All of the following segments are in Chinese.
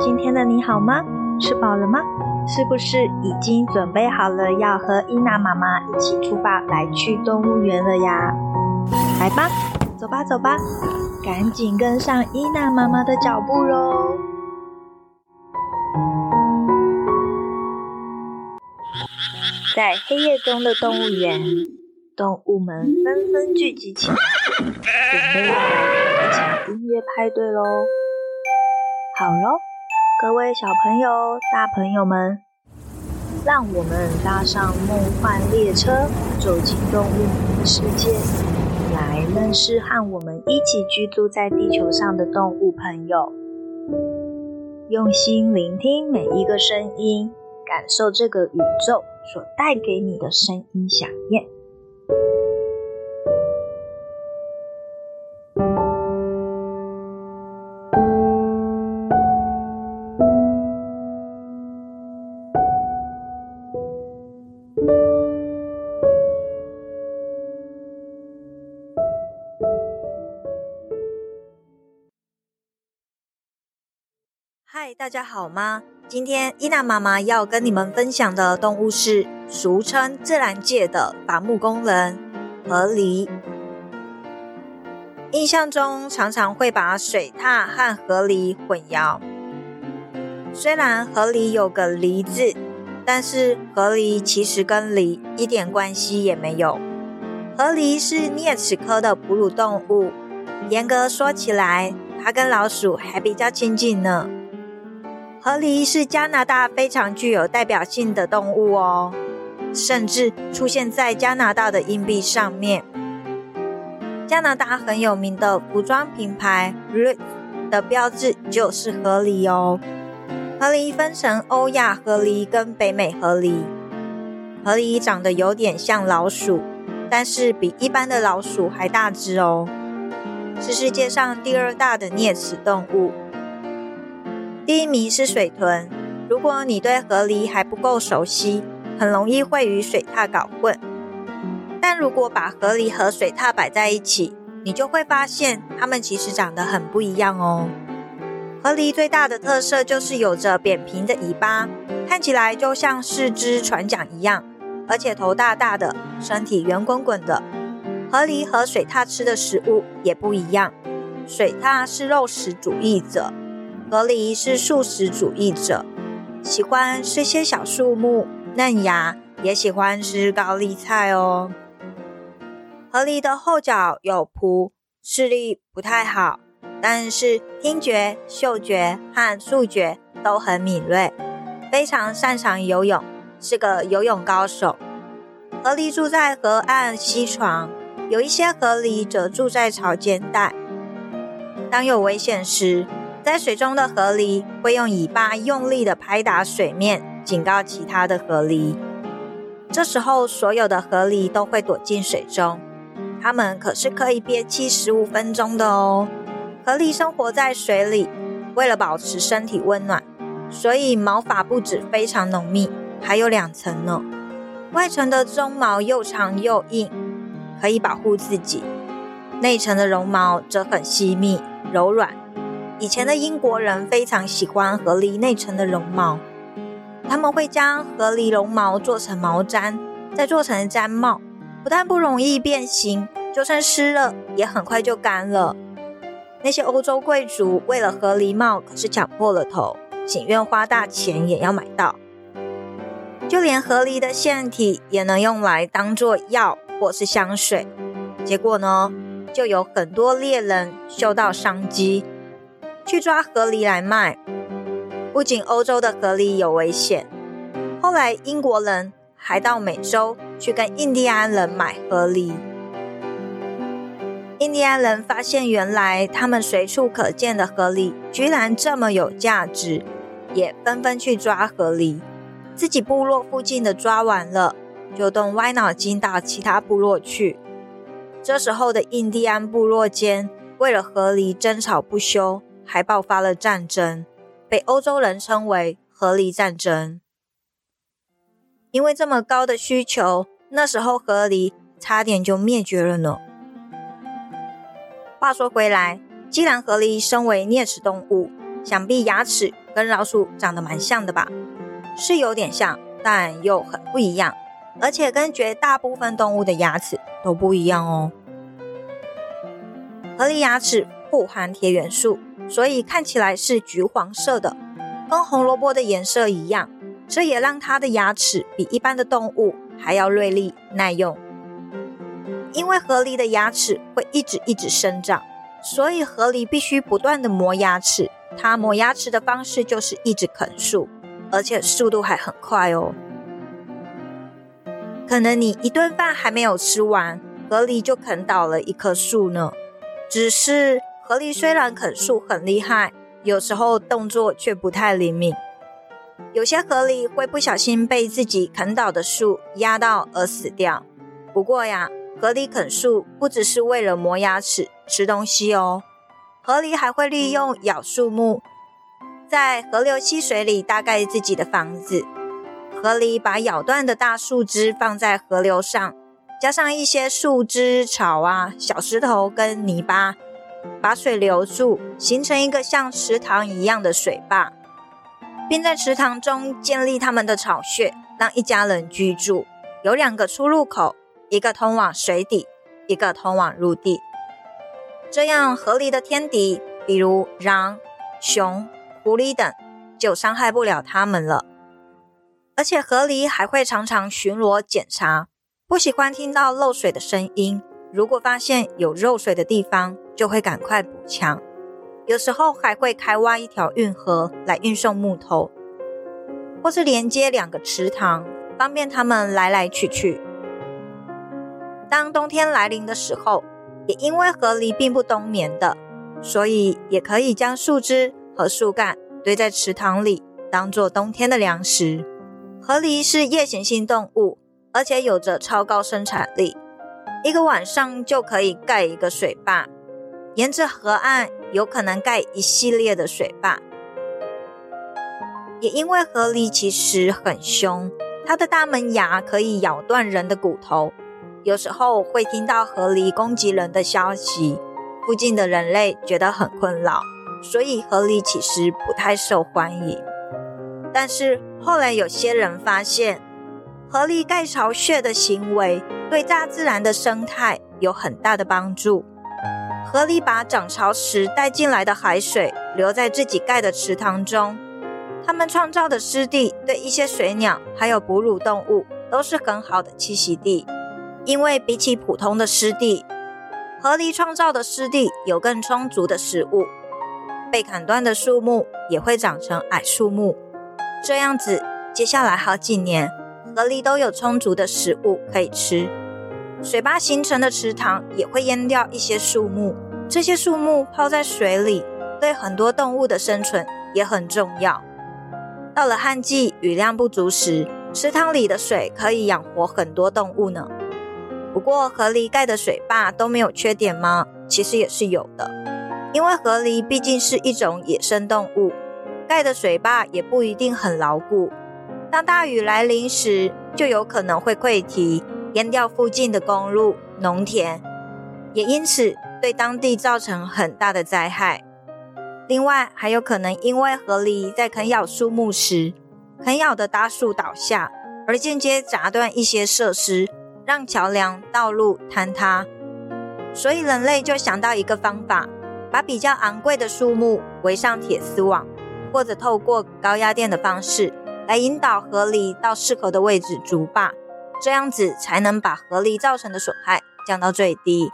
今天的你好吗？吃饱了吗？是不是已经准备好了要和伊娜妈妈一起出发来去动物园了呀？来吧，走吧，走吧，赶紧跟上伊娜妈妈的脚步喽！在黑夜中的动物园，动物们纷纷聚集起来，准备要来一场音乐派对喽！好喽，各位小朋友、大朋友们，让我们搭上梦幻列车，走进动物的世界，来认识和我们一起居住在地球上的动物朋友。用心聆听每一个声音，感受这个宇宙所带给你的声音响应。大家好吗？今天伊娜妈妈要跟你们分享的动物是俗称自然界的伐木工人——河狸。印象中常常会把水獭和河狸混淆。虽然河狸有个“狸”字，但是河狸其实跟狸一点关系也没有。河狸是啮齿科的哺乳动物，严格说起来，它跟老鼠还比较亲近呢。河狸是加拿大非常具有代表性的动物哦，甚至出现在加拿大的硬币上面。加拿大很有名的服装品牌 Roots 的标志就是河狸哦。河狸分成欧亚河狸跟北美河狸。河狸长得有点像老鼠，但是比一般的老鼠还大只哦，是世界上第二大的啮齿动物。第一名是水豚。如果你对河狸还不够熟悉，很容易会与水獭搞混。但如果把河狸和水獭摆在一起，你就会发现它们其实长得很不一样哦。河狸最大的特色就是有着扁平的尾巴，看起来就像是只船桨一样，而且头大大的，身体圆滚滚的。河狸和水獭吃的食物也不一样，水獭是肉食主义者。河狸是素食主义者，喜欢吃些小树木、嫩芽，也喜欢吃高丽菜哦。河狸的后脚有蹼，视力不太好，但是听觉、嗅觉和触觉都很敏锐，非常擅长游泳，是个游泳高手。河狸住在河岸溪床，有一些河狸则住在草间带。当有危险时，在水中的河狸会用尾巴用力地拍打水面，警告其他的河狸。这时候，所有的河狸都会躲进水中。它们可是可以憋气十五分钟的哦。河狸生活在水里，为了保持身体温暖，所以毛发不止非常浓密，还有两层呢。外层的鬃毛又长又硬，可以保护自己；内层的绒毛则很细密、柔软。以前的英国人非常喜欢河狸内层的绒毛，他们会将河狸绒毛做成毛毡，再做成毡帽，不但不容易变形，就算湿了也很快就干了。那些欧洲贵族为了河狸帽可是抢破了头，情愿花大钱也要买到。就连河狸的腺体也能用来当做药或是香水，结果呢，就有很多猎人嗅到商机。去抓河狸来卖，不仅欧洲的河狸有危险，后来英国人还到美洲去跟印第安人买河狸。印第安人发现，原来他们随处可见的河狸居然这么有价值，也纷纷去抓河狸。自己部落附近的抓完了，就动歪脑筋到其他部落去。这时候的印第安部落间为了河狸争吵不休。还爆发了战争，被欧洲人称为“河狸战争”。因为这么高的需求，那时候河狸差点就灭绝了呢。话说回来，既然河狸身为啮齿动物，想必牙齿跟老鼠长得蛮像的吧？是有点像，但又很不一样，而且跟绝大部分动物的牙齿都不一样哦。河狸牙齿不含铁元素，所以看起来是橘黄色的，跟红萝卜的颜色一样。这也让它的牙齿比一般的动物还要锐利耐用。因为河狸的牙齿会一直一直生长，所以河狸必须不断的磨牙齿。它磨牙齿的方式就是一直啃树，而且速度还很快哦。可能你一顿饭还没有吃完，河狸就啃倒了一棵树呢。只是河狸虽然啃树很厉害，有时候动作却不太灵敏。有些河狸会不小心被自己啃倒的树压到而死掉。不过呀，河狸啃树不只是为了磨牙齿、吃东西哦。河狸还会利用咬树木，在河流溪水里搭盖自己的房子。河狸把咬断的大树枝放在河流上，加上一些树枝、草啊、小石头跟泥巴，把水留住，形成一个像池塘一样的水坝，并在池塘中建立他们的巢穴，让一家人居住。有两个出入口。一个通往水底，一个通往陆地。这样，河狸的天敌，比如狼、熊、狐狸等，就伤害不了它们了。而且，河狸还会常常巡逻检查，不喜欢听到漏水的声音。如果发现有漏水的地方，就会赶快补墙。有时候还会开挖一条运河来运送木头，或是连接两个池塘，方便它们来来去去。当冬天来临的时候，也因为河狸并不冬眠的，所以也可以将树枝和树干堆在池塘里，当做冬天的粮食。河狸是夜行性动物，而且有着超高生产力，一个晚上就可以盖一个水坝，沿着河岸有可能盖一系列的水坝。也因为河狸其实很凶，它的大门牙可以咬断人的骨头。有时候会听到河狸攻击人的消息，附近的人类觉得很困扰，所以河狸其实不太受欢迎。但是后来有些人发现，河狸盖巢穴的行为对大自然的生态有很大的帮助。河狸把涨潮时带进来的海水留在自己盖的池塘中，它们创造的湿地对一些水鸟还有哺乳动物都是很好的栖息地。因为比起普通的湿地，河狸创造的湿地有更充足的食物，被砍断的树木也会长成矮树木。这样子，接下来好几年，河狸都有充足的食物可以吃。水坝形成的池塘也会淹掉一些树木，这些树木泡在水里，对很多动物的生存也很重要。到了旱季，雨量不足时，池塘里的水可以养活很多动物呢。不过，河狸盖的水坝都没有缺点吗？其实也是有的，因为河狸毕竟是一种野生动物，盖的水坝也不一定很牢固。当大雨来临时，就有可能会溃堤，淹掉附近的公路、农田，也因此对当地造成很大的灾害。另外，还有可能因为河狸在啃咬树木时，啃咬的大树倒下，而间接砸断一些设施。让桥梁、道路坍塌，所以人类就想到一个方法，把比较昂贵的树木围上铁丝网，或者透过高压电的方式来引导河狸到适合的位置筑坝，这样子才能把河狸造成的损害降到最低。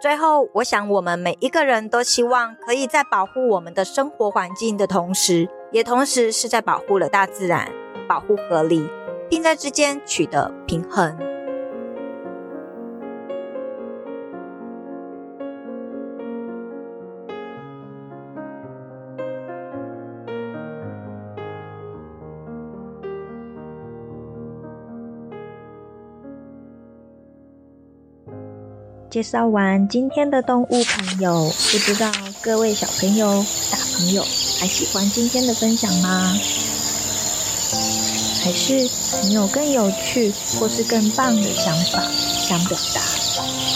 最后，我想我们每一个人都希望可以在保护我们的生活环境的同时，也同时是在保护了大自然，保护河狸。并在之间取得平衡。介绍完今天的动物朋友，不知道各位小朋友、大朋友还喜欢今天的分享吗？还是你有更有趣或是更棒的想法想表达？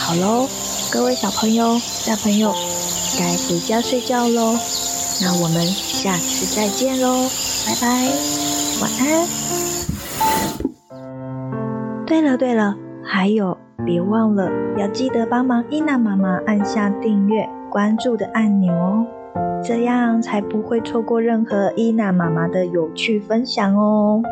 好喽，各位小朋友、大朋友，该回家睡觉喽。那我们下次再见喽，拜拜，晚安。对了对了，还有，别忘了要记得帮忙伊娜妈妈按下订阅、关注的按钮哦，这样才不会错过任何伊娜妈妈的有趣分享哦。